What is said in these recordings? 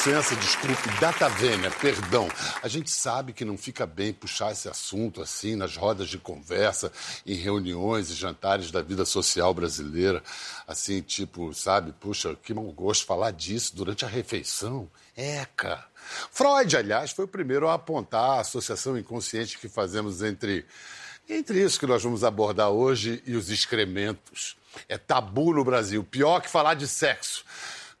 licença, desculpe, data vênia, perdão. A gente sabe que não fica bem puxar esse assunto assim nas rodas de conversa, em reuniões e jantares da vida social brasileira. Assim, tipo, sabe, puxa, que mau gosto falar disso durante a refeição. Eca! Freud, aliás, foi o primeiro a apontar a associação inconsciente que fazemos entre, entre isso que nós vamos abordar hoje e os excrementos. É tabu no Brasil, pior que falar de sexo.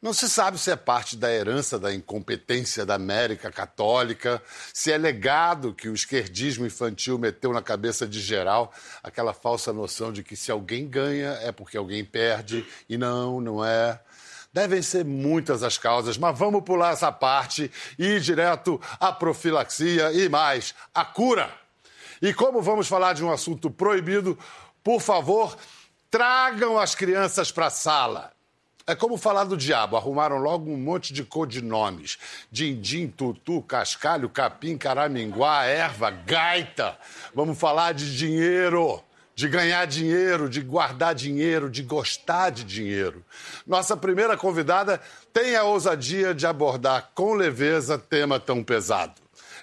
Não se sabe se é parte da herança da incompetência da América Católica, se é legado que o esquerdismo infantil meteu na cabeça de geral aquela falsa noção de que se alguém ganha é porque alguém perde, e não, não é. Devem ser muitas as causas, mas vamos pular essa parte e ir direto à profilaxia e mais, a cura. E como vamos falar de um assunto proibido, por favor, tragam as crianças para a sala. É como falar do diabo. Arrumaram logo um monte de codinomes: dindim, tutu, cascalho, capim, caraminguá, erva, gaita. Vamos falar de dinheiro de ganhar dinheiro, de guardar dinheiro, de gostar de dinheiro. Nossa primeira convidada tem a ousadia de abordar com leveza tema tão pesado.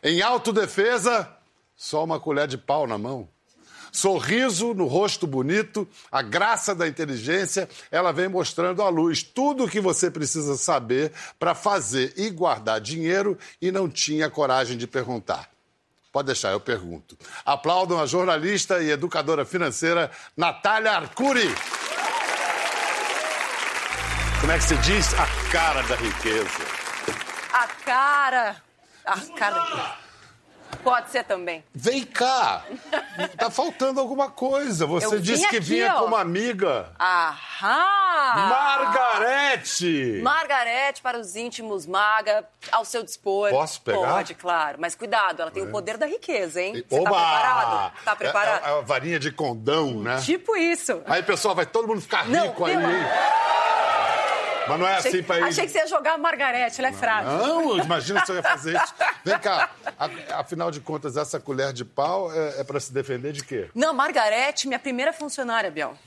Em autodefesa, só uma colher de pau na mão. Sorriso no rosto bonito, a graça da inteligência, ela vem mostrando à luz tudo o que você precisa saber para fazer e guardar dinheiro e não tinha coragem de perguntar. Pode deixar, eu pergunto. Aplaudam a jornalista e educadora financeira Natália Arcuri. Como é que se diz? A cara da riqueza. A cara. A cara da riqueza. Pode ser também. Vem cá! Tá faltando alguma coisa. Você disse que aqui, vinha ó. com uma amiga. Aham! Margarete! Margarete para os íntimos, maga, ao seu dispor. Posso pegar? Pode, claro. Mas cuidado, ela tem o poder da riqueza, hein? Você Oba! tá preparado? Tá preparado? É, é, é a varinha de condão, né? Tipo isso. Aí, pessoal, vai todo mundo ficar Não, rico aí, pela- hein? Mas não é Achei, assim pra ir. achei que você ia jogar a Margarete, ela é frágil. Não, imagina se eu ia fazer isso. Vem cá, a- afinal de contas, essa colher de pau é, é para se defender de quê? Não, Margarete, minha primeira funcionária, Biel.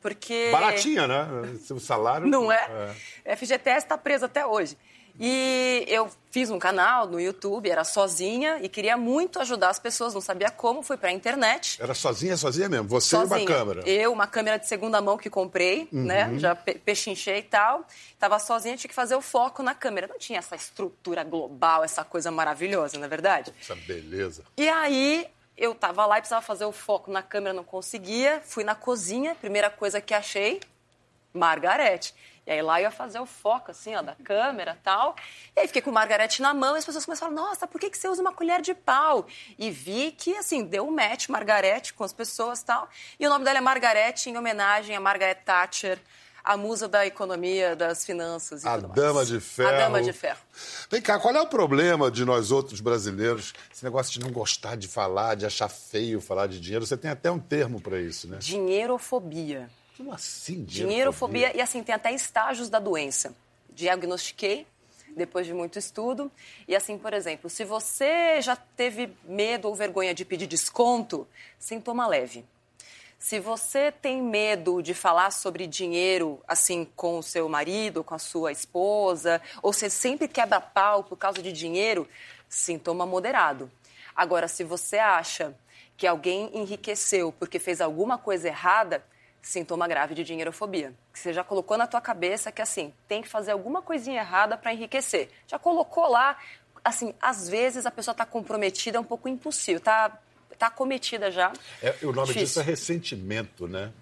Porque. Baratinha, né? Seu salário. Não é? FGTS está preso até hoje. E eu fiz um canal no YouTube, era sozinha e queria muito ajudar as pessoas, não sabia como, fui para a internet. Era sozinha, sozinha mesmo. Você sozinha. e uma câmera. Uhum. Eu, uma câmera de segunda mão que comprei, né? Já pe pechinchei e tal. Tava sozinha, tinha que fazer o foco na câmera. Não tinha essa estrutura global, essa coisa maravilhosa, não é verdade? Essa beleza. E aí eu tava lá e precisava fazer o foco na câmera, não conseguia. Fui na cozinha, primeira coisa que achei, Margarete. E aí lá eu ia fazer o foco, assim, ó, da câmera e tal. E aí fiquei com o Margarete na mão e as pessoas começaram a falar, nossa, por que, que você usa uma colher de pau? E vi que, assim, deu um match Margarete com as pessoas e tal. E o nome dela é Margarete, em homenagem a Margaret Thatcher, a musa da economia, das finanças e A tudo mais. dama de ferro. A dama de ferro. Vem cá, qual é o problema de nós outros brasileiros? Esse negócio de não gostar de falar, de achar feio falar de dinheiro. Você tem até um termo para isso, né? Dinheirofobia. Como assim, Dinheirofobia, e assim, tem até estágios da doença. Diagnostiquei depois de muito estudo. E assim, por exemplo, se você já teve medo ou vergonha de pedir desconto, sintoma leve. Se você tem medo de falar sobre dinheiro, assim, com o seu marido, com a sua esposa, ou você sempre quebra pau por causa de dinheiro, sintoma moderado. Agora, se você acha que alguém enriqueceu porque fez alguma coisa errada, sintoma grave de dinheirofobia. Que você já colocou na tua cabeça que, assim, tem que fazer alguma coisinha errada para enriquecer. Já colocou lá, assim, às vezes a pessoa está comprometida, é um pouco impossível, tá, tá cometida já. É, o nome Difícil. disso é ressentimento, né?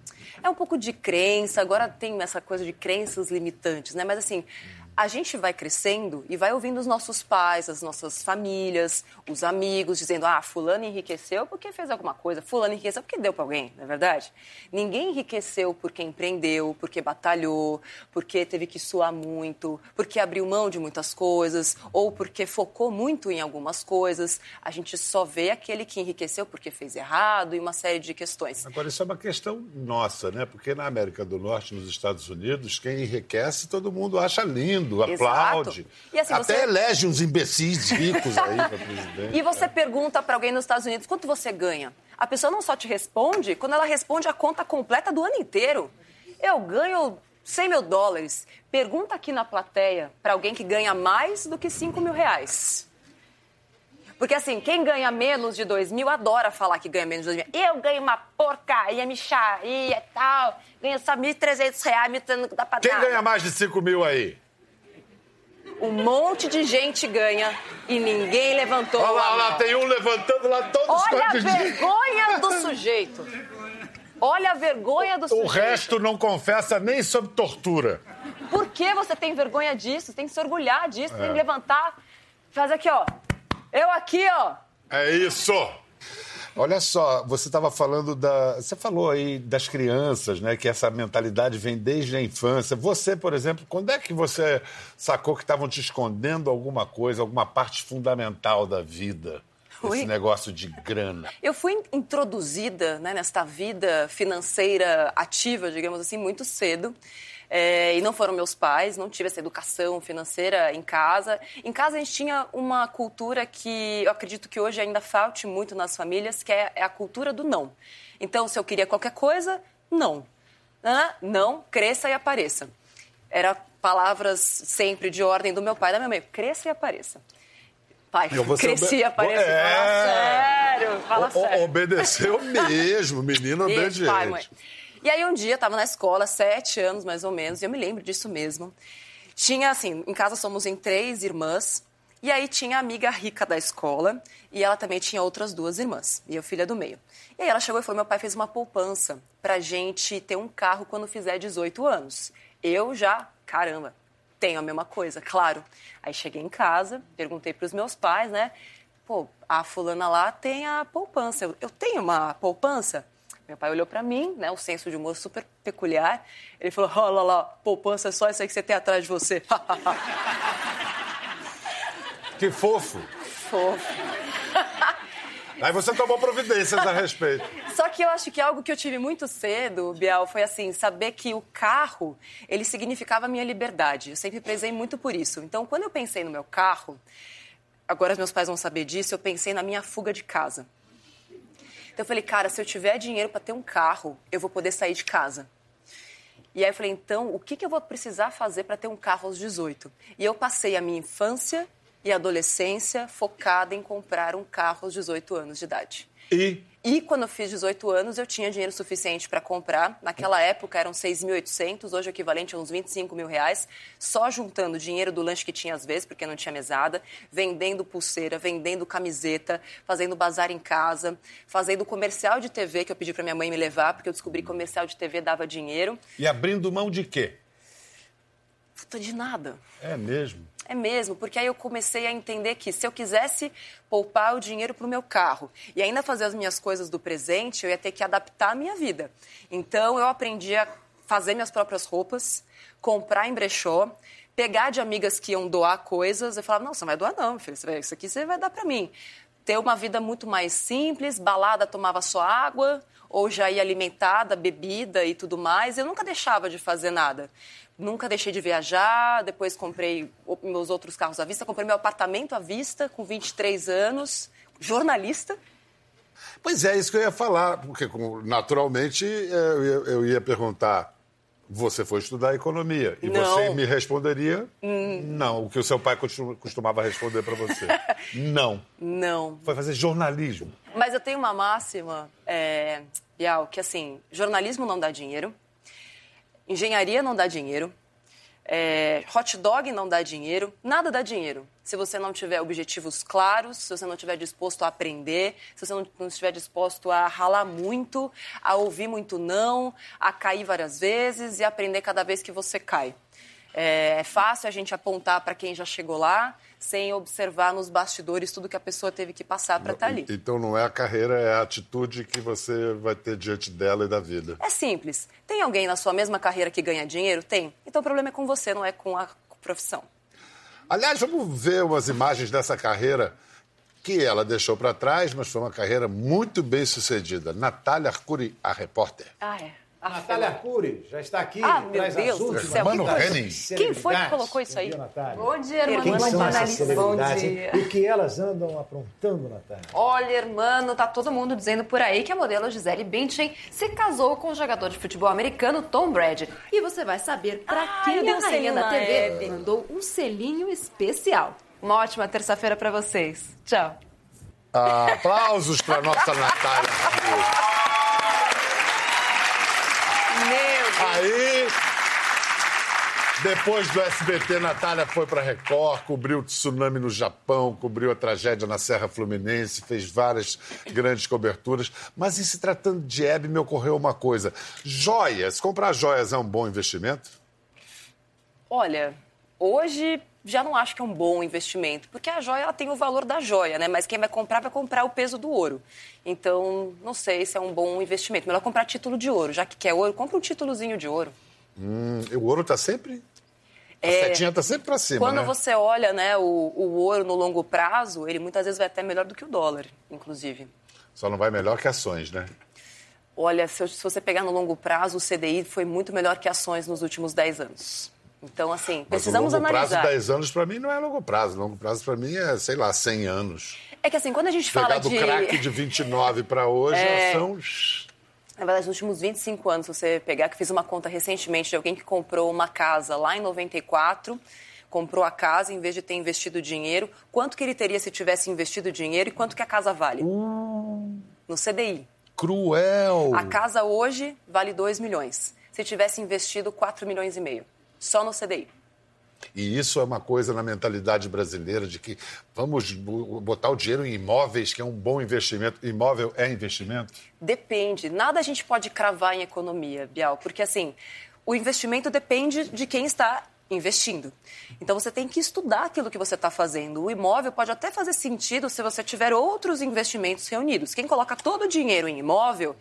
É um pouco de crença, agora tem essa coisa de crenças limitantes, né? Mas assim, a gente vai crescendo e vai ouvindo os nossos pais, as nossas famílias, os amigos, dizendo: ah, Fulano enriqueceu porque fez alguma coisa, Fulano enriqueceu porque deu para alguém, não é verdade? Ninguém enriqueceu porque empreendeu, porque batalhou, porque teve que suar muito, porque abriu mão de muitas coisas, ou porque focou muito em algumas coisas. A gente só vê aquele que enriqueceu porque fez errado e uma série de questões. Agora, isso é uma questão nossa, né? Porque na América do Norte, nos Estados Unidos, quem enriquece, todo mundo acha lindo, aplaude. Assim, Até você- elege uns imbecis ricos aí para presidente. E você pergunta para alguém nos Estados Unidos quanto você ganha. A pessoa não só te responde, quando ela responde a conta completa do ano inteiro. Eu ganho 100 mil dólares, pergunta aqui na plateia para alguém que ganha mais do que 5 mil reais. Porque assim, quem ganha menos de 2 mil adora falar que ganha menos de 2 mil. Eu ganho uma porcaria, micharia e tal. Ganho só 1.300 reais, me dá pra Quem ganha mais de 5 mil aí? Um monte de gente ganha e ninguém levantou Olha lá, a olha lá, tem um levantando lá todos os Olha a vergonha do sujeito. Olha a vergonha do O sujeito. resto não confessa nem sob tortura. Por que você tem vergonha disso? Você tem que se orgulhar disso, É. tem que levantar. Faz aqui, ó. Eu aqui, ó. É isso! Olha só, você estava falando da. Você falou aí das crianças, né? Que essa mentalidade vem desde a infância. Você, por exemplo, quando é que você sacou que estavam te escondendo alguma coisa, alguma parte fundamental da vida? Esse negócio de grana. Eu fui introduzida né, nesta vida financeira ativa, digamos assim, muito cedo. É, e não foram meus pais, não tive essa educação financeira em casa. Em casa a gente tinha uma cultura que eu acredito que hoje ainda falte muito nas famílias, que é, é a cultura do não. Então, se eu queria qualquer coisa, não. Não, cresça e apareça. Era palavras sempre de ordem do meu pai e da minha mãe. Cresça e apareça. Pai, cresci e apareça. É. Fala sério, fala O- sério. obedeceu mesmo, menino Isso, obediente. pai, mãe. E aí um dia eu tava na escola, sete anos mais ou menos, e eu me lembro disso mesmo. Tinha, assim, em casa somos em três irmãs, e aí tinha a amiga rica da escola, e ela também tinha outras duas irmãs, e eu filha do meio. E aí ela chegou e falou, meu pai fez uma poupança pra gente ter um carro quando fizer 18 anos. Eu já, caramba, tenho a mesma coisa, claro. Aí cheguei em casa, perguntei pros meus pais, né? Pô, a fulana lá tem a poupança. Eu, eu tenho uma poupança? Meu pai olhou pra mim, né, um senso de humor super peculiar. Ele falou: olha lá, poupança é só isso aí que você tem atrás de você. Que fofo. Fofo. Aí você tomou providências a respeito. Só que eu acho que algo que eu tive muito cedo, Biel, foi assim, saber que o carro, ele significava a minha liberdade. Eu sempre prezei muito por isso. Então, quando eu pensei no meu carro, agora meus pais vão saber disso, eu pensei na minha fuga de casa. Então eu falei, cara, se eu tiver dinheiro para ter um carro, eu vou poder sair de casa. E aí eu falei, então, o que, que eu vou precisar fazer para ter um carro aos 18? E eu passei a minha infância e adolescência focada em comprar um carro aos 18 anos de idade. E E quando eu fiz 18 anos, eu tinha dinheiro suficiente para comprar. Naquela época eram 6.800, hoje o equivalente a uns 25 mil reais, só juntando dinheiro do lanche que tinha às vezes, porque não tinha mesada, vendendo pulseira, vendendo camiseta, fazendo bazar em casa, fazendo comercial de TV que eu pedi para minha mãe me levar, porque eu descobri que comercial de TV dava dinheiro. E abrindo mão de quê? Puta de nada. É mesmo. É mesmo, porque aí eu comecei a entender que se eu quisesse poupar o dinheiro para o meu carro e ainda fazer as minhas coisas do presente, eu ia ter que adaptar a minha vida. Então eu aprendi a fazer minhas próprias roupas, comprar em brechó, pegar de amigas que iam doar coisas. Eu falava, não, você não vai doar não, filho, isso aqui você vai dar para mim. Ter uma vida muito mais simples, balada tomava só água, ou já ia alimentada, bebida e tudo mais. Eu nunca deixava de fazer nada. Nunca deixei de viajar, depois comprei meus outros carros à vista, comprei meu apartamento à vista com 23 anos, jornalista. Pois é, isso que eu ia falar, porque naturalmente eh, eu ia, perguntar: você foi estudar economia? E Não. você me responderia: não, o que o seu pai costu- costumava responder para você. não. Não. Foi fazer jornalismo. Mas eu tenho uma máxima, é, que assim, jornalismo não dá dinheiro, engenharia não dá dinheiro, é, hot dog não dá dinheiro, nada dá dinheiro. Se você não tiver objetivos claros, se você não estiver disposto a aprender, se você não, estiver disposto a ralar muito, a ouvir muito não, a cair várias vezes e aprender cada vez que você cai. É, é fácil a gente apontar para quem já chegou lá, sem observar nos bastidores tudo que a pessoa teve que passar para estar ali. Então não é a carreira, é a atitude que você vai ter diante dela e da vida. É simples. Tem alguém na sua mesma carreira que ganha dinheiro? Tem. Então o problema é com você, não é com a profissão. Aliás, vamos ver umas imagens dessa carreira que ela deixou para trás, mas foi uma carreira muito bem sucedida. Natália Arcuri, a repórter. Ah, é. Ah, Natália Arcuri já está aqui. Ah, meu Deus do céu. Mano Henning. Quem foi que colocou isso aí? Bom dia, Natália. Bom dia, irmão. Quem são essas Bom celebridades? dia. E o que elas andam aprontando, Natália? Olha, irmão, tá todo mundo dizendo por aí que a modelo Gisele Bündchen se casou com o jogador de futebol americano Tom Brady. E você vai saber pra Ai, quem deu a rainha da na TV Hebe. mandou um selinho especial. Uma ótima terça-feira pra vocês. Tchau. Ah, aplausos para nossa Natália. Depois do SBT, Natália foi para Record, cobriu o tsunami no Japão, cobriu a tragédia na Serra Fluminense, fez várias grandes coberturas. Mas em se tratando de Hebe, me ocorreu uma coisa. Joias, comprar joias é um bom investimento? Olha, hoje já não acho que é um bom investimento, porque a joia ela tem o valor da joia, né? Mas quem vai comprar vai comprar o peso do ouro. Então, não sei se é um bom investimento. Melhor comprar título de ouro. Já que quer ouro, compra um títulozinho de ouro. Hum, o ouro está sempre. A É, setinha está sempre para cima. Quando né? você olha né, o, o ouro no longo prazo, ele muitas vezes vai até melhor do que o dólar, inclusive. Só não vai melhor que ações, né? Olha, se, eu- se você pegar no longo prazo, o CDI foi muito melhor que ações nos últimos 10 anos. Então, assim, Mas precisamos o longo analisar. prazo, 10 anos, para mim, não é longo prazo. Longo prazo, para mim, é, sei lá, 100 anos. É que assim, quando a gente Pegar fala do de... crack de 29 para hoje, É. são... Na verdade, nos últimos 25 anos, se você pegar, que fiz uma conta recentemente de alguém que comprou uma casa lá em 94, comprou a casa em vez de ter investido dinheiro, quanto que ele teria se tivesse investido dinheiro e quanto que a casa vale? No CDI. Cruel! A casa hoje vale 2 milhões. Se tivesse investido 4 milhões e meio. Só no CDI. E isso é uma coisa na mentalidade brasileira de que vamos bo- botar o dinheiro em imóveis, que é um bom investimento. Imóvel é investimento? Depende. Nada a gente pode cravar em economia, Bial, porque assim, o investimento depende de quem está investindo. Então você tem que estudar aquilo que você está fazendo. O imóvel pode até fazer sentido se você tiver outros investimentos reunidos. Quem coloca todo o dinheiro em imóvel,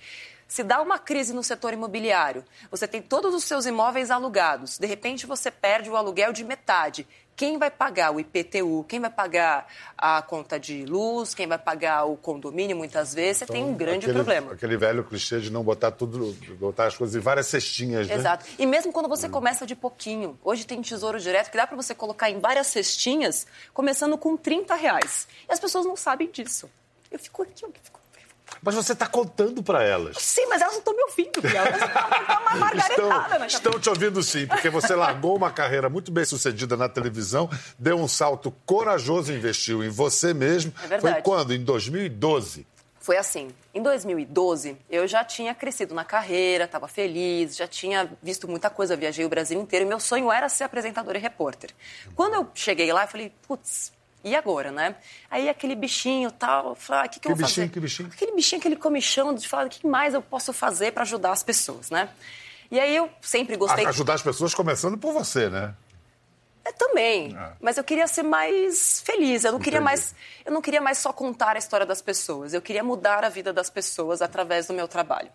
se dá uma crise no setor imobiliário, você tem todos os seus imóveis alugados, de repente você perde o aluguel de metade. Quem vai pagar o IPTU? Quem vai pagar a conta de luz? Quem vai pagar o condomínio? Muitas vezes você tem um grande aquele, problema. Aquele velho clichê de não botar tudo, botar as coisas em várias cestinhas, né? Exato. E mesmo quando você começa de pouquinho, hoje tem tesouro direto que dá para você colocar em várias cestinhas, começando com 30 reais. E as pessoas não sabem disso. Eu fico aqui, eu fico. Mas você está contando para elas. Sim, mas elas não estão me ouvindo, Biel. Elas estão uma margaretada na Estão, te ouvindo sim, porque você largou uma carreira muito bem sucedida na televisão, deu um salto corajoso e investiu em você mesmo. É verdade. Foi quando? Em 2012. Foi assim. Em 2012, eu já tinha crescido na carreira, estava feliz, já tinha visto muita coisa, viajei o Brasil inteiro e meu sonho era ser apresentadora e repórter. Quando eu cheguei lá, eu falei, putz, e agora, né? Aí aquele bichinho tal, eu falei, ah, o que, que eu Que vou bichinho, fazer? que bichinho? Aquele bichinho, aquele comichão de falar, o que mais eu posso fazer para ajudar as pessoas, né? E aí eu sempre gostei... A- Ajudar as pessoas começando por você, né? É, também. Ah. Mas eu queria ser mais feliz. Eu não queria mais, eu não queria mais só contar a história das pessoas. Eu queria mudar a vida das pessoas através do meu trabalho.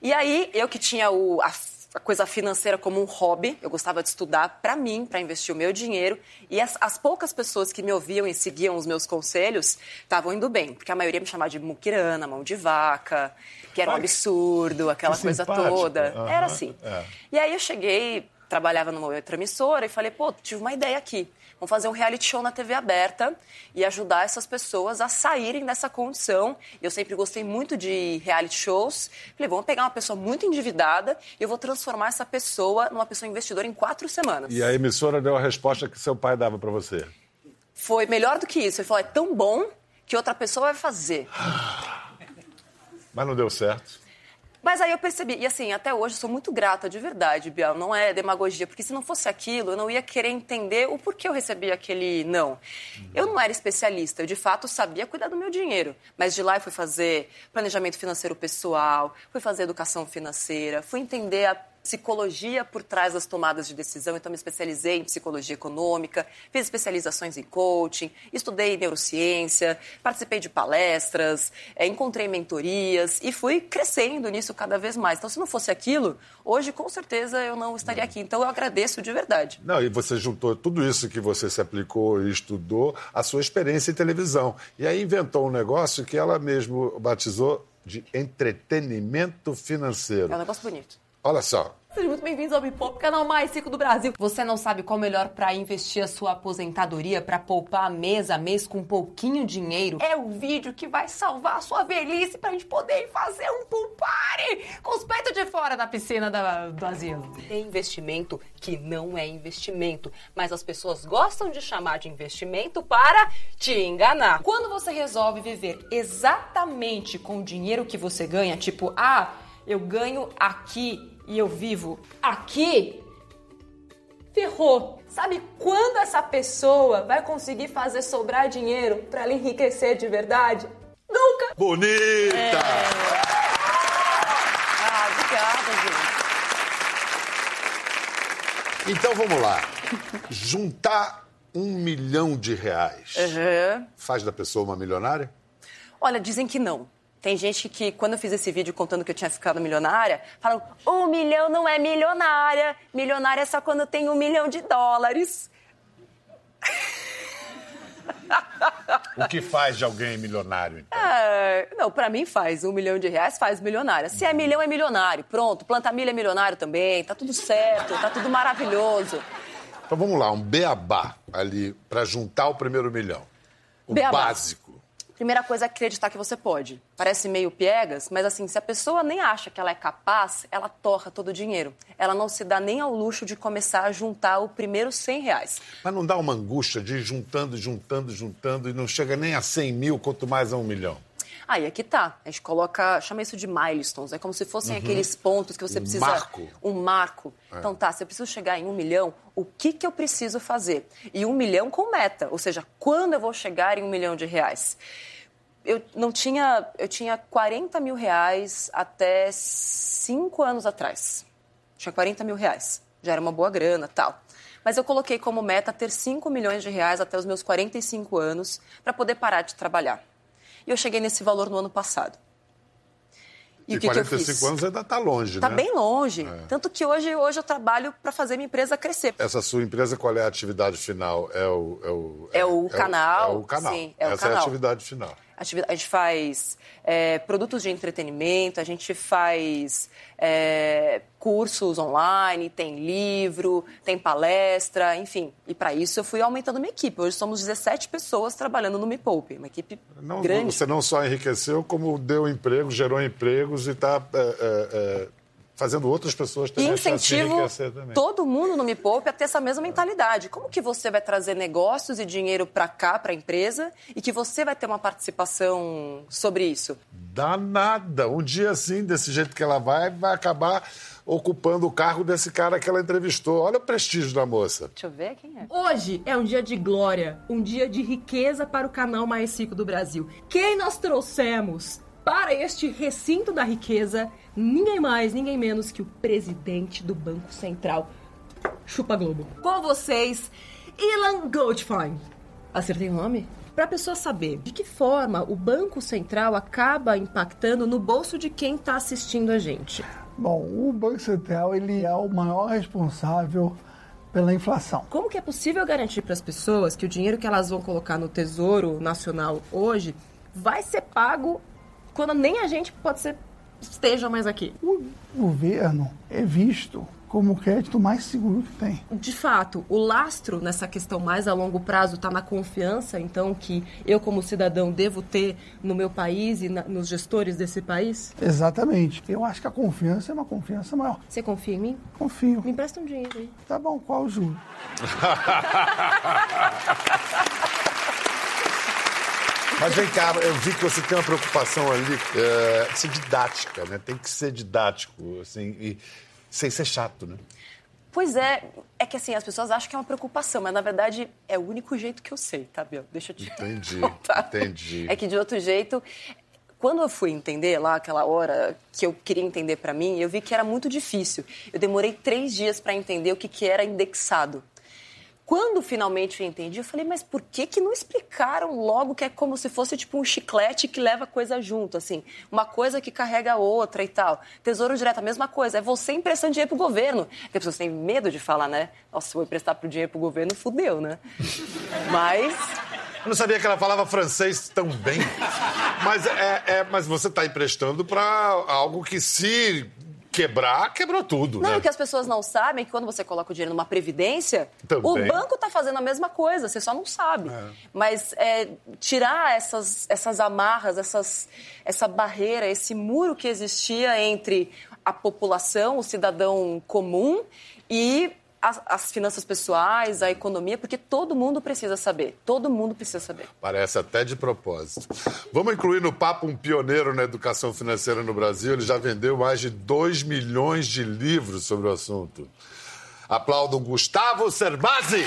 E aí, eu que tinha o, a, a coisa financeira como um hobby, eu gostava de estudar para mim, para investir o meu dinheiro. E as, as poucas pessoas que me ouviam e seguiam os meus conselhos estavam indo bem, porque a maioria me chamava de muquirana, mão de vaca, que era um absurdo, aquela que coisa toda. Aham, Era assim. é. E aí eu cheguei, trabalhava numa outra emissora e falei, pô, tive uma ideia aqui. Vamos fazer um reality show na TV aberta e ajudar essas pessoas a saírem dessa condição. Eu sempre gostei muito de reality shows. Falei, vamos pegar uma pessoa muito endividada e eu vou transformar essa pessoa numa pessoa investidora em quatro semanas. E a emissora deu a resposta que seu pai dava para você. Foi melhor do que isso. Ele falou, é tão bom que outra pessoa vai fazer. Mas não deu certo. Mas aí eu percebi, e assim, até hoje eu sou muito grata, de verdade, Biel, não é demagogia, porque se não fosse aquilo, eu não ia querer entender o porquê eu recebi aquele não. Eu não era especialista, eu de fato sabia cuidar do meu dinheiro, mas de lá eu fui fazer planejamento financeiro pessoal, fui fazer educação financeira, fui entender a psicologia por trás das tomadas de decisão, então me especializei em psicologia econômica, fiz especializações em coaching, estudei neurociência, participei de palestras, eh, encontrei mentorias e fui crescendo nisso cada vez mais. Então, se não fosse aquilo, hoje com certeza eu não estaria aqui. Então, eu agradeço de verdade. Não, e você juntou tudo isso que você se aplicou e estudou, a sua experiência em televisão. E aí inventou um negócio que ela mesmo batizou de entretenimento financeiro. É um negócio bonito. Olha só, Sejam muito bem-vindos ao Bipop, canal mais rico do Brasil. Você não sabe qual melhor para investir a sua aposentadoria, para poupar mês a mês com pouquinho dinheiro? É o vídeo que vai salvar a sua velhice pra gente poder fazer um pool party com os peitos de fora da piscina da- do asilo. Tem investimento que não é investimento, mas as pessoas gostam de chamar de investimento para te enganar. Quando você resolve viver exatamente com o dinheiro que você ganha, tipo, ah, eu ganho aqui e eu vivo aqui, ferrou. Sabe quando essa pessoa vai conseguir fazer sobrar dinheiro para ela enriquecer de verdade? Nunca! bonita! Ah, obrigada, gente. Então vamos lá. Juntar um milhão de reais Uhum. faz da pessoa uma milionária? Olha, dizem que não. Tem gente que, quando eu fiz esse vídeo contando que eu tinha ficado milionária, falam: um milhão não é milionária. Milionária é só quando tem um milhão de dólares. O que faz de alguém milionário, então? É, não, pra mim faz. Um milhão de reais faz milionária. Se é milhão, é milionário. Pronto, planta milha é milionário também. Tá tudo certo, tá tudo maravilhoso. Então vamos lá, um beabá ali para juntar o primeiro milhão. O Beabá. básico. Primeira coisa é acreditar que você pode. Parece meio piegas, mas assim, se a pessoa nem acha que ela é capaz, ela torra todo o dinheiro. Ela não se dá nem ao luxo de começar a juntar o primeiro 100 reais. Mas não dá uma angústia de ir juntando, juntando, juntando e não chega nem a 100 mil, quanto mais a um milhão? Aí aqui tá. A gente coloca, chama isso de milestones. É como se fossem aqueles pontos que você Um precisa. marco. Um marco. Então tá, se eu preciso chegar em um milhão, o que, que eu preciso fazer? E um milhão com meta, ou seja, quando eu vou chegar em um milhão de reais? Eu não tinha. Eu tinha 40 mil reais até cinco anos atrás. Tinha 40 mil reais. Já era uma boa grana tal. Mas eu coloquei como meta ter 5 milhões de reais até os meus 45 anos para poder parar de trabalhar. E eu cheguei nesse valor no ano passado. E, E, o que, que eu 45 fiz? anos ainda está longe, Tá né? bem longe. Tanto que hoje, hoje eu trabalho para fazer minha empresa crescer. Essa sua empresa, qual é a atividade final? É o, é o, É o canal, É o canal. sim, é o Essa é a canal. atividade final. Ativi- A gente faz é, produtos de entretenimento, a gente faz é, cursos online, tem livro, tem palestra, enfim. E para isso eu fui aumentando minha equipe. Hoje somos 17 pessoas trabalhando no Me Poupe, uma equipe Não, grande. Você não só enriqueceu, como deu emprego, gerou empregos e está fazendo outras pessoas E terem a chance de incentivo enriquecer também. todo mundo no Me Poupe a ter essa mesma mentalidade. Como que você vai trazer negócios e dinheiro para cá, para a empresa, e que você vai ter uma participação sobre isso? Danada. Um dia assim, desse jeito que ela vai, vai acabar ocupando o cargo desse cara que ela entrevistou. Olha o prestígio da moça. Deixa eu ver quem é. Hoje é um dia de glória, um dia de riqueza para o canal mais rico do Brasil. Quem nós trouxemos para este recinto da riqueza? Ninguém mais, ninguém menos que o presidente do Banco Central. Chupa Globo. Com vocês, Ilan Goldfein. Acertei o nome? Para a pessoa saber de que forma o Banco Central acaba impactando no bolso de quem está assistindo a gente. Bom, o Banco Central ele é o maior responsável pela inflação. Como que é possível garantir para as pessoas que o dinheiro que elas vão colocar no Tesouro Nacional hoje vai ser pago quando nem a gente pode ser esteja mais aqui? O governo é visto como o crédito mais seguro que tem. De fato, o lastro nessa questão mais a longo prazo está na confiança, então, que eu, como cidadão, devo ter no meu país e na- nos gestores desse país? Exatamente. Eu acho que a confiança é uma confiança maior. Você confia em mim? Confio. Me empresta um dinheiro aí. Tá bom, qual o juro? Mas vem cá, eu vi que você tem uma preocupação ali, é, de ser didática, né? Tem que ser didático, assim, e sem ser chato, né? Pois é, é que assim, as pessoas acham que é uma preocupação, mas na verdade é o único jeito que eu sei, tá, Biel? Deixa eu te Entendi, contar. entendi. É que de outro jeito, quando eu fui entender lá, aquela hora que eu queria entender pra mim, eu vi que era muito difícil. Eu demorei três dias pra entender o que, que era indexado. Quando finalmente eu entendi, eu falei, mas por que que não explicaram logo que é como se fosse tipo um chiclete que leva coisa junto, assim, uma coisa que carrega a outra e tal. Tesouro Direto, a mesma coisa, é você emprestando dinheiro pro governo. Porque as pessoas têm medo de falar, né? Nossa, vou emprestar pro dinheiro pro governo, fudeu, né? Mas Eu não sabia que ela falava francês tão bem. Mas, é, é- mas você está emprestando para algo que, se quebrar, quebrou tudo, Não, né? o que as pessoas não sabem é que quando você coloca o dinheiro numa previdência, Também. o banco está fazendo a mesma coisa, você só não sabe. Mas é, tirar essas, essas amarras, essas, essa barreira, esse muro que existia entre a população, o cidadão comum e as, as finanças pessoais, a economia, porque todo mundo precisa saber. Todo mundo precisa saber. Parece até de propósito. Vamos incluir no papo um pioneiro na educação financeira no Brasil. Ele já vendeu mais de 2 milhões de livros sobre o assunto. Aplaudam Gustavo Cerbasi.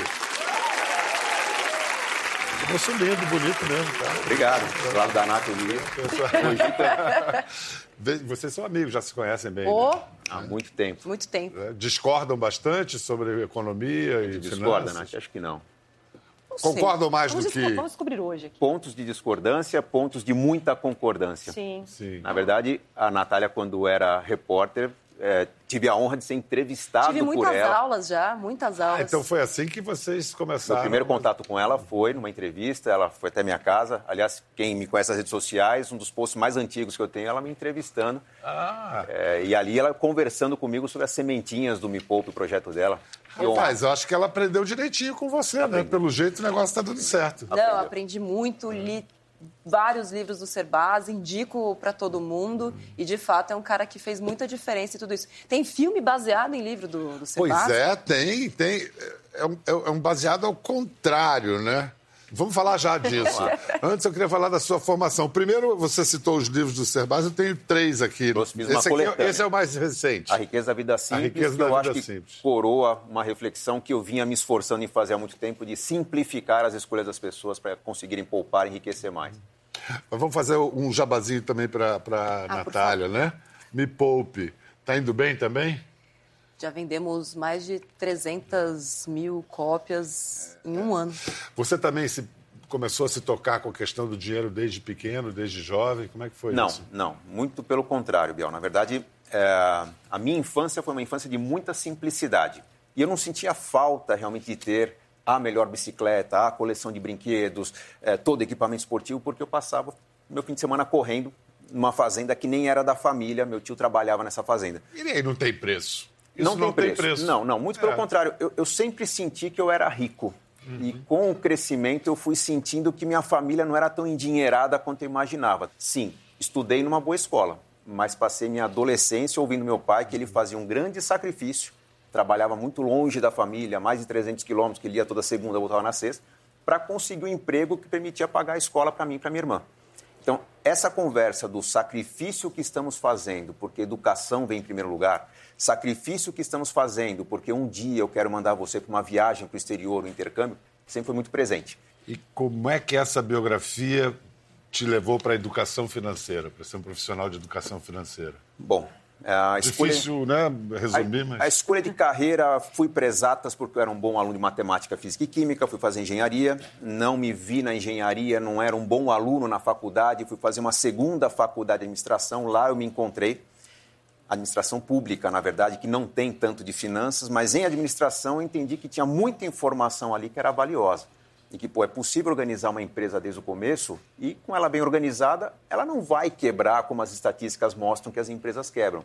Moço lindo, bonito mesmo, tá? Obrigado. Do lado da Nath Uni, Vê- Vocês são amigos, já se conhecem bem. Ô, né? há muito tempo. muito tempo. É, Discordam bastante sobre economia e Discorda, finanças? Nath? Acho que não. Não sei. Concordam mais vamos do que- Vamos descobrir hoje aqui. Pontos de discordância, pontos de muita concordância. Sim. Sim. Na verdade, a Natália, quando era repórter, eh, tive a honra de ser entrevistado Tive por muitas ela. aulas já, muitas aulas. Ah, então foi assim que vocês Meu começaram. primeiro contato com ela foi numa entrevista, ela foi até minha casa. Aliás, quem me conhece nas redes sociais, um dos posts mais antigos que eu tenho, ela me entrevistando. Ah, Eh, e ali ela conversando comigo sobre as sementinhas do Me Poupe, o projeto dela. Rapaz, eu acho que ela aprendeu direitinho com você, né? Pelo jeito o negócio tá dando certo. Não, eu aprendi muito, li vários livros do Serbaz, indico para todo mundo e de fato é um cara que fez muita diferença em tudo isso. Tem filme baseado em livro do, do Serbaz? Pois é, tem, tem. É um, é um baseado ao contrário, né? Vamos falar já disso. Antes eu queria falar da sua formação. Primeiro, você citou os livros do Serbaz, eu tenho três aqui. Esse, aqui é- esse é o mais recente. A riqueza da vida simples, riqueza que da eu vida acho que simples. coroa uma reflexão que eu vinha me esforçando em fazer há muito tempo de simplificar as escolhas das pessoas para conseguirem poupar e enriquecer mais. Mas vamos fazer um jabazinho também para a Ah, Natália, né? Me poupe. Tá indo bem também? Já vendemos mais de 300 mil cópias em um ano. Você também se, começou a se tocar com a questão do dinheiro desde pequeno, desde jovem? Como é que foi Não, isso? não. Muito pelo contrário, Biel. Na verdade, é, a minha infância foi uma infância de muita simplicidade. E eu não sentia falta realmente de ter a melhor bicicleta, a coleção de brinquedos, é, todo equipamento esportivo, porque eu passava meu fim de semana correndo numa fazenda que nem era da família. Meu tio trabalhava nessa fazenda. E aí não tem preço. Isso não, tem, preço. Não, não. Muito pelo É. contrário. Eu, eu sempre senti que eu era rico. E com o crescimento eu fui sentindo que minha família não era tão endinheirada quanto eu imaginava. Sim, estudei numa boa escola, mas passei minha adolescência ouvindo meu pai que ele fazia um grande sacrifício, trabalhava muito longe da família, mais de 300 quilômetros, que ele ia toda segunda, voltava na sexta, para conseguir um emprego que permitia pagar a escola para mim e para minha irmã. Então, essa conversa do sacrifício que estamos fazendo, porque educação vem em primeiro lugar, sacrifício que estamos fazendo, porque um dia eu quero mandar você para uma viagem para o exterior, um intercâmbio, sempre foi muito presente. E como é que essa biografia te levou para a educação financeira, para ser um profissional de educação financeira? Bom, a escolha... Difícil, né? Resumir, A, mas. a escolha de carreira, fui para exatas porque eu era um bom aluno de matemática, física e química, fui fazer engenharia, não me vi na engenharia, não era um bom aluno na faculdade, fui fazer uma segunda faculdade de administração, lá eu me encontrei. Administração pública, na verdade, que não tem tanto de finanças, mas em administração eu entendi que tinha muita informação ali que era valiosa. Que, pô, é possível organizar uma empresa desde o começo e, com ela bem organizada, ela não vai quebrar como as estatísticas mostram que as empresas quebram.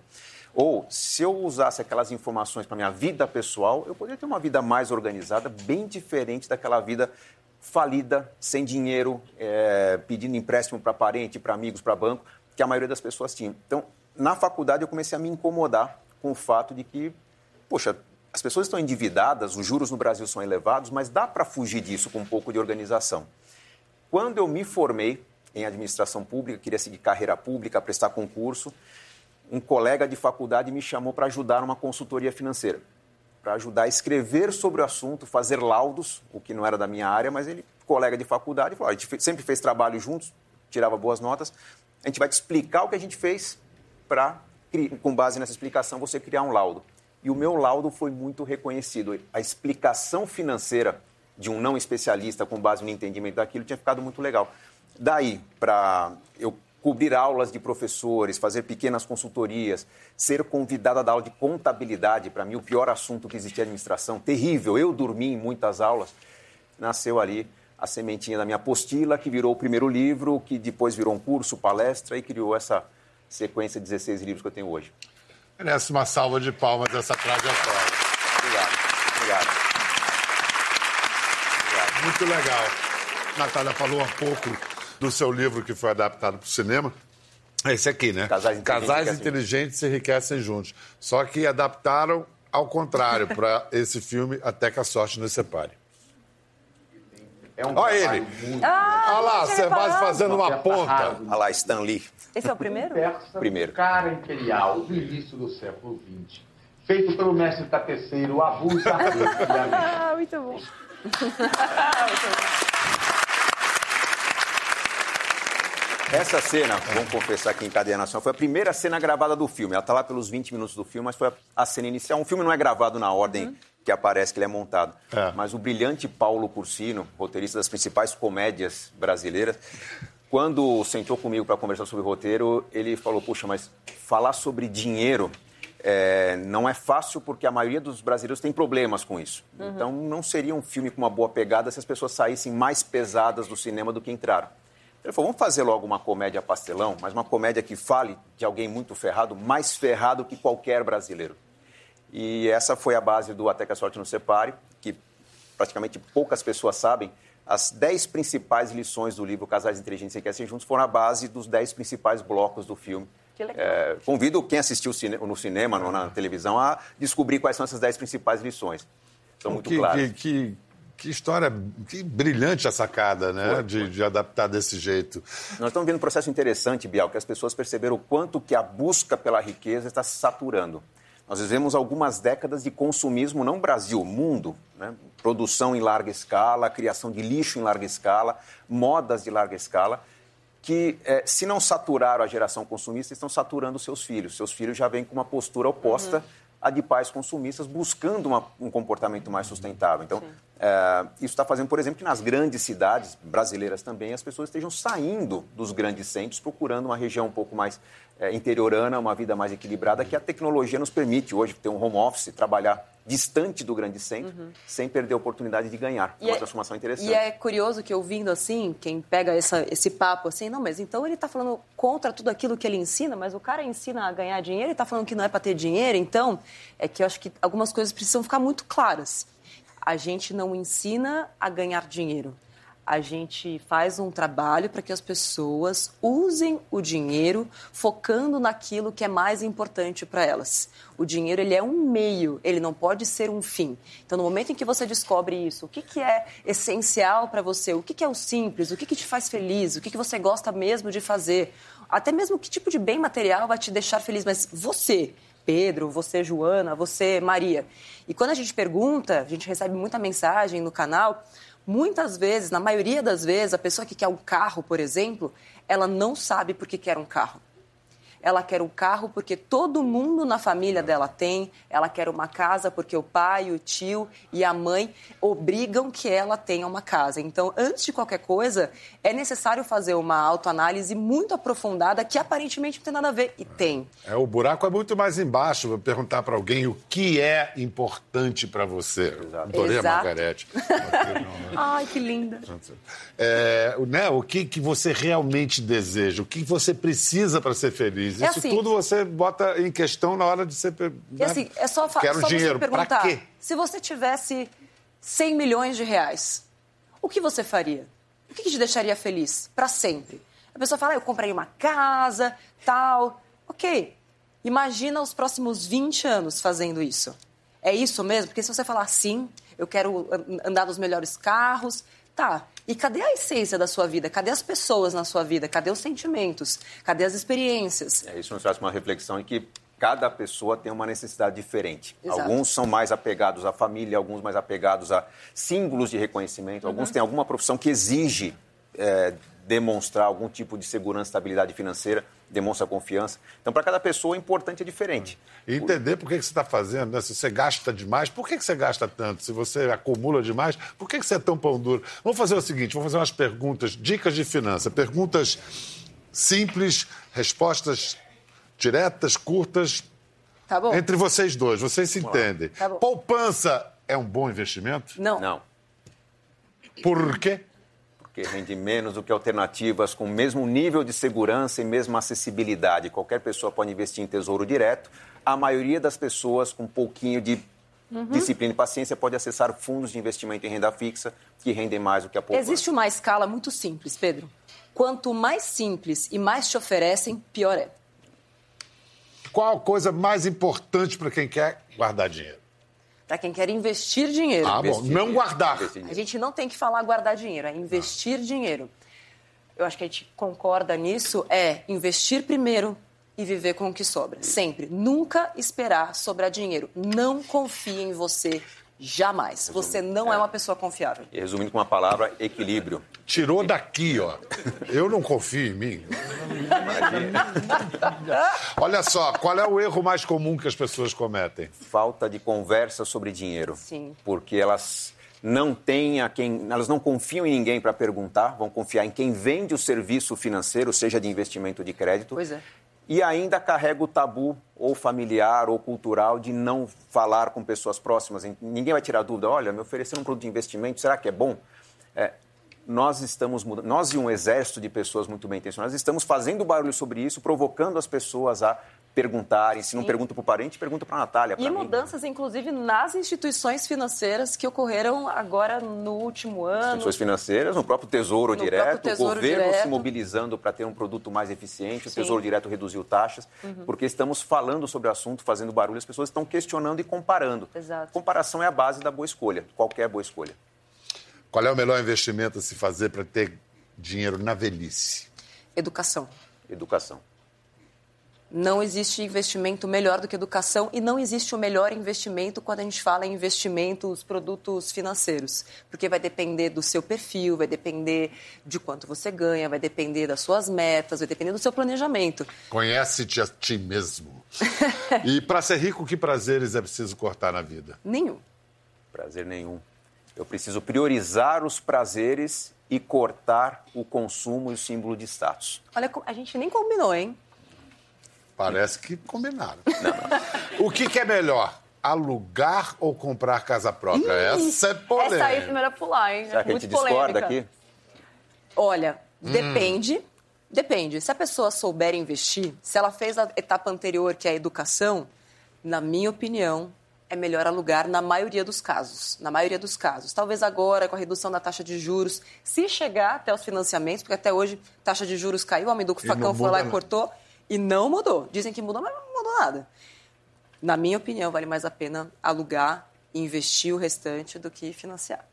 Ou, se eu usasse aquelas informações para minha vida pessoal, eu poderia ter uma vida mais organizada, bem diferente daquela vida falida, sem dinheiro, é, pedindo empréstimo para parente, para amigos, para banco, que a maioria das pessoas tinha. Então, na faculdade, eu comecei a me incomodar com o fato de que, poxa, as pessoas estão endividadas, os juros no Brasil são elevados, mas dá para fugir disso com um pouco de organização. Quando eu me formei em administração pública, queria seguir carreira pública, prestar concurso, um colega de faculdade me chamou para ajudar numa consultoria financeira, para ajudar a escrever sobre o assunto, fazer laudos, o que não era da minha área, mas ele, colega de faculdade, falou: a gente sempre fez trabalho juntos, tirava boas notas, a gente vai te explicar o que a gente fez para, com base nessa explicação, você criar um laudo. E o meu laudo foi muito reconhecido. A explicação financeira de um não especialista com base no entendimento daquilo tinha ficado muito legal. Daí, para eu cobrir aulas de professores, fazer pequenas consultorias, ser convidado a dar aula de contabilidade, para mim o pior assunto que existia administração, terrível, eu dormi em muitas aulas, nasceu ali a sementinha da minha apostila, que virou o primeiro livro, que depois virou um curso, palestra e criou essa sequência de 16 livros que eu tenho hoje. Merece uma salva de palmas essa trajetória. Obrigado. Obrigado. Obrigado. Muito legal. Natália falou um pouco do seu livro que foi adaptado para o cinema. É esse aqui, né? Casais Inteligentes Casais inteligentes se enriquecem juntos. Só que adaptaram ao contrário para esse filme Até que a Sorte nos separe. É um Olha ele. muito Ah, Olha lá, reparado. fazendo uma ponta. rara, Olha lá, Stan Lee. Esse é o primeiro? persa, Primeiro. cara imperial do início do século XX. Feito pelo mestre tapeceiro Abu Zahir. Ah, muito bom. Essa cena, vamos confessar aqui em cadeia nacional, foi a primeira cena gravada do filme. Ela está lá pelos 20 minutos do filme, mas foi a, a cena inicial. Um filme não é gravado na ordem que aparece que ele é montado. É. Mas o brilhante Paulo Cursino, roteirista das principais comédias brasileiras, quando sentou comigo para conversar sobre o roteiro, ele falou: Puxa, mas falar sobre dinheiro é, não é fácil porque a maioria dos brasileiros tem problemas com isso. Então não seria um filme com uma boa pegada se as pessoas saíssem mais pesadas do cinema do que entraram. Ele falou, vamos fazer logo uma comédia pastelão, mas uma comédia que fale de alguém muito ferrado, mais ferrado que qualquer brasileiro. E essa foi a base do Até que a Sorte nos Separe, que praticamente poucas pessoas sabem. As dez principais lições do livro Casais Inteligentes e Querem Juntos foram a base dos dez principais blocos do filme. Que legal. É, convido quem assistiu no cinema, no- na televisão, a descobrir quais são essas dez principais lições. São muito que, claras. que, que, que história, que brilhante a sacada, né? De, de adaptar desse jeito. Nós estamos vendo um processo interessante, Bial, que as pessoas perceberam o quanto que a busca pela riqueza está se saturando. Nós vivemos algumas décadas de consumismo, não Brasil, mundo. Né? Produção em larga escala, criação de lixo em larga escala, modas de larga escala, que, eh, se não saturaram a geração consumista, estão saturando seus filhos. Seus filhos já vêm com uma postura oposta à de pais consumistas, buscando uma- um comportamento mais sustentável. Então, eh, isso está fazendo, por exemplo, que nas grandes cidades brasileiras também as pessoas estejam saindo dos grandes centros, procurando uma região um pouco mais eh, interiorana, uma vida mais equilibrada, que a tecnologia nos permite hoje ter um home office, trabalhar distante do grande centro, sem perder a oportunidade de ganhar. É uma transformação interessante. E é curioso que ouvindo assim, quem pega essa- esse papo assim, não, mas então ele está falando contra tudo aquilo que ele ensina, mas o cara ensina a ganhar dinheiro e está falando que não é para ter dinheiro, então é que eu acho que algumas coisas precisam ficar muito claras. A gente não ensina a ganhar dinheiro. A gente faz um trabalho para que as pessoas usem o dinheiro focando naquilo que é mais importante para elas. O dinheiro ele é um meio, ele não pode ser um fim. Então, no momento em que você descobre isso, o que, que é essencial para você, o que, que é o simples, o que, que te faz feliz, o que, que você gosta mesmo de fazer, até mesmo que tipo de bem material vai te deixar feliz, mas você, Pedro, você, Joana, você, Maria. E quando a gente pergunta, a gente recebe muita mensagem no canal. Muitas vezes, na maioria das vezes, a pessoa que quer um carro, por exemplo, ela não sabe por que quer um carro. Ela quer um carro porque todo mundo na família dela tem. Ela quer uma casa porque o pai, o tio e a mãe obrigam que ela tenha uma casa. Então, antes de qualquer coisa, é necessário fazer uma autoanálise muito aprofundada que aparentemente não tem nada a ver. E tem. É, o buraco é muito mais embaixo. Vou perguntar para alguém o que é importante para você. Adorei a. Margarete. Ai, que linda. É, o- né, o que, que você realmente deseja, o que você precisa para ser feliz. Isso É assim- tudo você bota em questão na hora de ser. E né? assim, é só, Quero só dinheiro. você perguntar. quê? Se você tivesse 100 milhões de reais, o que você faria? O que te deixaria feliz para sempre? A pessoa fala, ah, eu compraria uma casa, tal. Ok. Imagina os próximos 20 anos fazendo isso. É isso mesmo? Porque se você falar sim, eu quero an- andar nos melhores carros, tá. E cadê a essência da sua vida? Cadê as pessoas na sua vida? Cadê os sentimentos? Cadê as experiências? É, isso nos traz uma reflexão em que cada pessoa tem uma necessidade diferente. Exato. Alguns são mais apegados à família, alguns mais apegados a símbolos de reconhecimento, Uhum. alguns têm alguma profissão que exige é, demonstrar algum tipo de segurança, estabilidade financeira, demonstra confiança. Então, para cada pessoa, o importante é diferente. E entender por que, que você está fazendo, né? Se você gasta demais, por que, que você gasta tanto? Se você acumula demais, por que, que você é tão pão duro? Vamos fazer o seguinte: vamos fazer umas perguntas, dicas de finança. Perguntas simples, respostas diretas, curtas, Tá bom? entre vocês dois. Vocês se entendem. Tá bom. Poupança é um bom investimento? Não. Não. Por quê? Porque rende menos do que alternativas com o mesmo nível de segurança e mesma acessibilidade. Qualquer pessoa pode investir em tesouro direto. A maioria das pessoas com um pouquinho de disciplina e paciência pode acessar fundos de investimento em renda fixa que rendem mais do que a poupança. Existe uma escala muito simples, Pedro. Quanto mais simples e mais te oferecem, pior é. Qual a coisa mais importante para quem quer guardar dinheiro? Para quem quer investir dinheiro. Ah, bom, não dinheiro, guardar. A gente não tem que falar guardar dinheiro, é investir dinheiro. Eu acho que a gente concorda nisso, é investir primeiro e viver com o que sobra. Sempre. Nunca esperar sobrar dinheiro. Não confie em você jamais. Você não é uma pessoa confiável. E resumindo com uma palavra, equilíbrio. Tirou daqui, ó. Eu não confio em mim. Olha só, qual é o erro mais comum que as pessoas cometem? Falta de conversa sobre dinheiro. Sim. Porque elas não têm a quem. Elas não confiam em ninguém para perguntar, vão confiar em quem vende o serviço financeiro, seja de investimento ou de crédito. Pois é. E ainda carrega o tabu, ou familiar ou cultural, de não falar com pessoas próximas. Ninguém vai tirar dúvida. Olha, me ofereceram um produto de investimento, será que é bom? É, nós estamos mudando, nós e um exército de pessoas muito bem intencionadas estamos fazendo barulho sobre isso, provocando as pessoas a perguntarem. Se não Sim. pergunta para o parente, pergunta para a Natália. E mim. mudanças, inclusive, nas instituições financeiras que ocorreram agora no último ano. Instituições financeiras, no próprio Tesouro No Direto, próprio Tesouro o governo Direto. se mobilizando para ter um produto mais eficiente, o Sim. Uhum. Tesouro Direto reduziu taxas, porque estamos falando sobre o assunto, fazendo barulho, as pessoas estão questionando e comparando. Exato. Comparação é a base da boa escolha, qualquer boa escolha. Qual é o melhor investimento a se fazer para ter dinheiro na velhice? Educação. Educação. Não existe investimento melhor do que educação e não existe o melhor investimento quando a gente fala em investimentos, produtos financeiros. Porque vai depender do seu perfil, vai depender de quanto você ganha, vai depender das suas metas, vai depender do seu planejamento. Conhece-te a ti mesmo. e para ser rico, que prazeres é preciso cortar na vida? Nenhum. Prazer nenhum. Eu preciso priorizar os prazeres e cortar o consumo e o símbolo de status. Olha, a gente nem combinou, hein? Parece que combinaram. O que, que é melhor? Alugar ou comprar casa própria? Essa é polêmica. Essa aí é melhor pular, hein? Será que a Muito gente discorda polêmica. aqui? Olha, depende. Depende. Se a pessoa souber investir, se ela fez a etapa anterior, que é a educação, na minha opinião, é melhor alugar na maioria dos casos. Na maioria dos casos. Talvez agora, com a redução da taxa de juros, se chegar até os financiamentos, porque até hoje a taxa de juros caiu, o E não facão foi lá e cortou, e não mudou. Dizem que mudou, mas não mudou nada. Na minha opinião, vale mais a pena alugar e investir o restante do que financiar.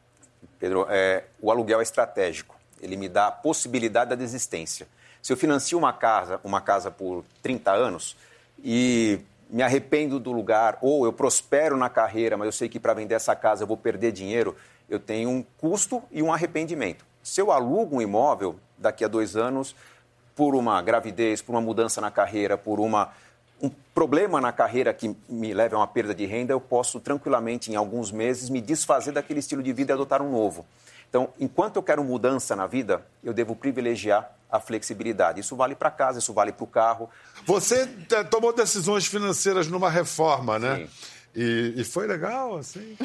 Pedro, é, o aluguel é estratégico. Ele me dá a possibilidade da desistência. Se eu financio uma casa, uma casa por 30 anos e me arrependo do lugar, ou eu prospero na carreira, mas eu sei que para vender essa casa eu vou perder dinheiro, eu tenho um custo e um arrependimento. Se eu alugo um imóvel daqui a dois anos, por uma gravidez, por uma mudança na carreira, por uma, um problema na carreira que me leve a uma perda de renda, eu posso tranquilamente, em alguns meses, me desfazer daquele estilo de vida e adotar um novo. Então, enquanto eu quero mudança na vida, eu devo privilegiar a flexibilidade. Isso vale para casa, isso vale para o carro. Você eh, tomou decisões financeiras numa reforma, né? Sim. E, e foi legal, assim?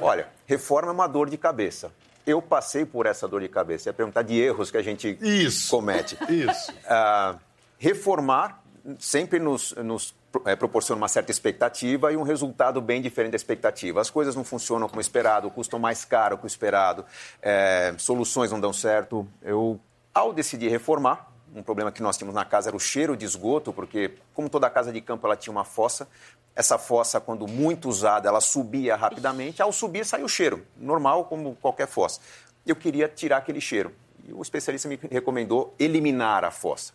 Olha, reforma é uma dor de cabeça. Eu passei por essa dor de cabeça. É perguntar de erros que a gente Isso. comete. Isso. Ah, reformar sempre nos, nos eh, proporciona uma certa expectativa e um resultado bem diferente da expectativa. As coisas não funcionam como esperado, custam mais caro que o esperado, eh, soluções não dão certo. Eu, ao decidir reformar, um problema que nós tínhamos na casa era o cheiro de esgoto, porque, como toda casa de campo, ela tinha uma fossa. Essa fossa, quando muito usada, ela subia rapidamente. Ao subir, saiu o cheiro, normal como qualquer fossa. Eu queria tirar aquele cheiro. E o especialista me recomendou eliminar a fossa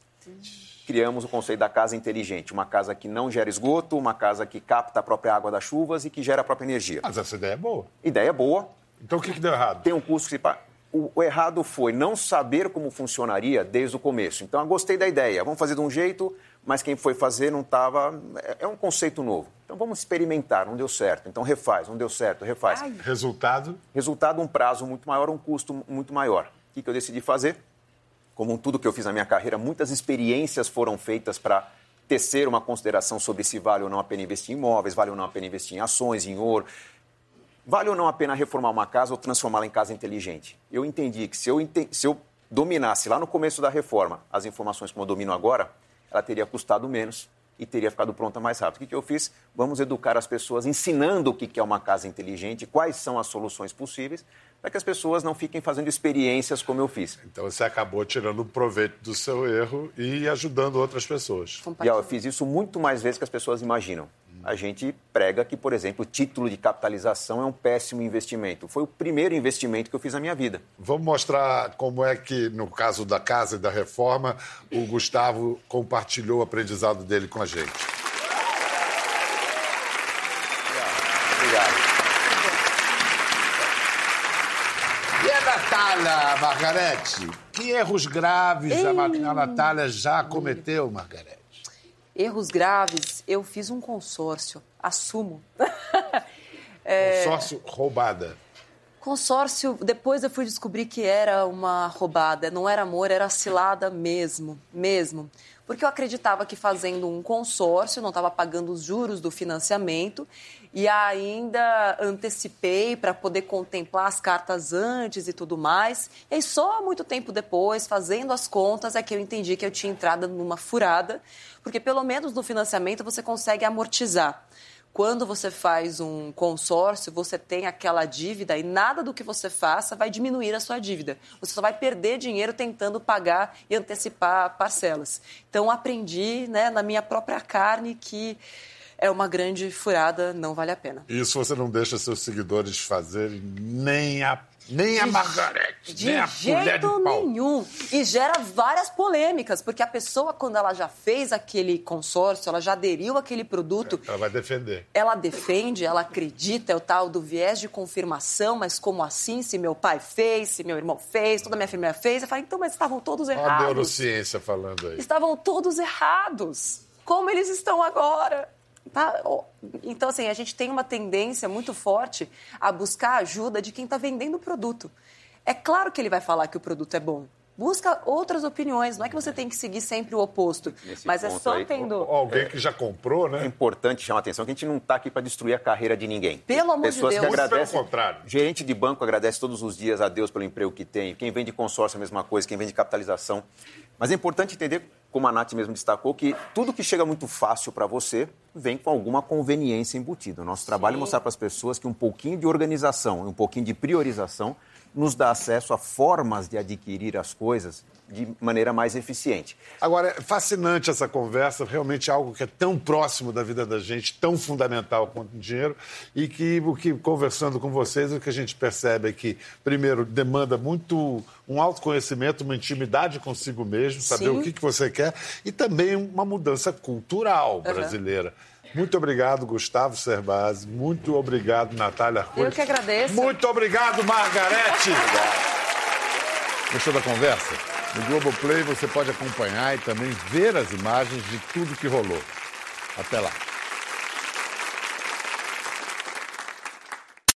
criamos o conceito da casa inteligente, uma casa que não gera esgoto, uma casa que capta a própria água das chuvas e que gera a própria energia. Mas essa ideia é boa. Ideia boa, Então o que, que deu errado? tem um custo que se paga. O, o errado foi não saber como funcionaria desde o começo. Então, eu gostei da ideia, vamos fazer de um jeito, mas quem foi fazer não estava. É, é um conceito novo. Então, vamos experimentar, não deu certo. Então, refaz, não deu certo, refaz. Resultado? Resultado, um prazo muito maior, um custo muito maior. O que, que eu decidi fazer? Como tudo que eu fiz na minha carreira, muitas experiências foram feitas para tecer uma consideração sobre se vale ou não a pena investir em imóveis, vale ou não a pena investir em ações, em ouro. Vale ou não a pena reformar uma casa ou transformá-la em casa inteligente? Eu entendi que se eu, ente- se eu dominasse lá no começo da reforma as informações como eu domino agora, ela teria custado menos e teria ficado pronta mais rápido. O que, que eu fiz? Vamos educar as pessoas ensinando o que que é uma casa inteligente, quais são as soluções possíveis, para que as pessoas não fiquem fazendo experiências como eu fiz. Então você acabou tirando proveito do seu erro e ajudando outras pessoas. E ó, eu fiz isso muito mais vezes que as pessoas imaginam. A gente prega que, por exemplo, o título de capitalização é um péssimo investimento. Foi o primeiro investimento que eu fiz na minha vida. Vamos mostrar como é que, no caso da casa e da reforma, o Gustavo compartilhou o aprendizado dele com a gente. Obrigado. E a Natália, Margarete? Que erros graves a, Ma- a Natália já cometeu, Margarete? Erros graves, eu fiz um consórcio, assumo. É, Consórcio roubada. Consórcio, depois eu fui descobrir que era uma roubada, não era amor, era cilada mesmo, mesmo. Porque eu acreditava que fazendo um consórcio, não estava pagando os juros do financiamento e ainda antecipei para poder contemplar as cartas antes e tudo mais. E só muito tempo depois, fazendo as contas, é que eu entendi que eu tinha entrado numa furada, porque pelo menos no financiamento você consegue amortizar. Quando você faz um consórcio, você tem aquela dívida e nada do que você faça vai diminuir a sua dívida. Você só vai perder dinheiro tentando pagar e antecipar parcelas. Então, aprendi né, na minha própria carne que é uma grande furada, não vale a pena. Isso você não deixa seus seguidores fazerem nem a, nem a Margarete, De nem a colher de jeito pau. nenhum. E gera várias polêmicas, porque a pessoa, quando ela já fez aquele consórcio, ela já aderiu àquele produto, Ela vai defender. ela defende, ela acredita, é o tal do viés de confirmação, mas como assim? Se meu pai fez, se meu irmão fez, toda minha família fez, eu falo, então, mas estavam todos Olha a errados. neurociência falando aí. Estavam todos errados. Como eles estão agora? Tá? Então, assim, a gente tem uma tendência muito forte a buscar a ajuda de quem está vendendo o produto. É claro que ele vai falar que o produto é bom. Busca outras opiniões. Não é que você tem que seguir sempre o oposto. Nesse mas é só aí, tendo. Alguém que já comprou, É né? importante chamar a atenção que a gente não está aqui para destruir a carreira de ninguém. Pelo amor de Pessoas Deus. que Muito pelo agradecem. contrário. Gerente de banco agradece todos os dias a Deus pelo emprego que tem. Quem vende consórcio é a mesma coisa, quem vende capitalização. Mas é importante entender, como a Nath mesmo destacou, que tudo que chega muito fácil para você vem com alguma conveniência embutida. O nosso trabalho é mostrar para as pessoas que um pouquinho de organização e um pouquinho de priorização nos dá acesso a formas de adquirir as coisas de maneira mais eficiente. Agora, é fascinante essa conversa, realmente é algo que é tão próximo da vida da gente, tão fundamental quanto o dinheiro, e que, o que conversando com vocês, o que a gente percebe é que, primeiro, demanda muito um autoconhecimento, uma intimidade consigo mesmo, saber Sim. o que, que você quer, e também uma mudança cultural brasileira. Muito obrigado, Gustavo Cerbasi. Muito obrigado, Natália Arcuri. Eu que agradeço. Muito obrigado, Margarete. Gostou da conversa? No Globoplay você pode acompanhar e também ver as imagens de tudo que rolou. Até lá.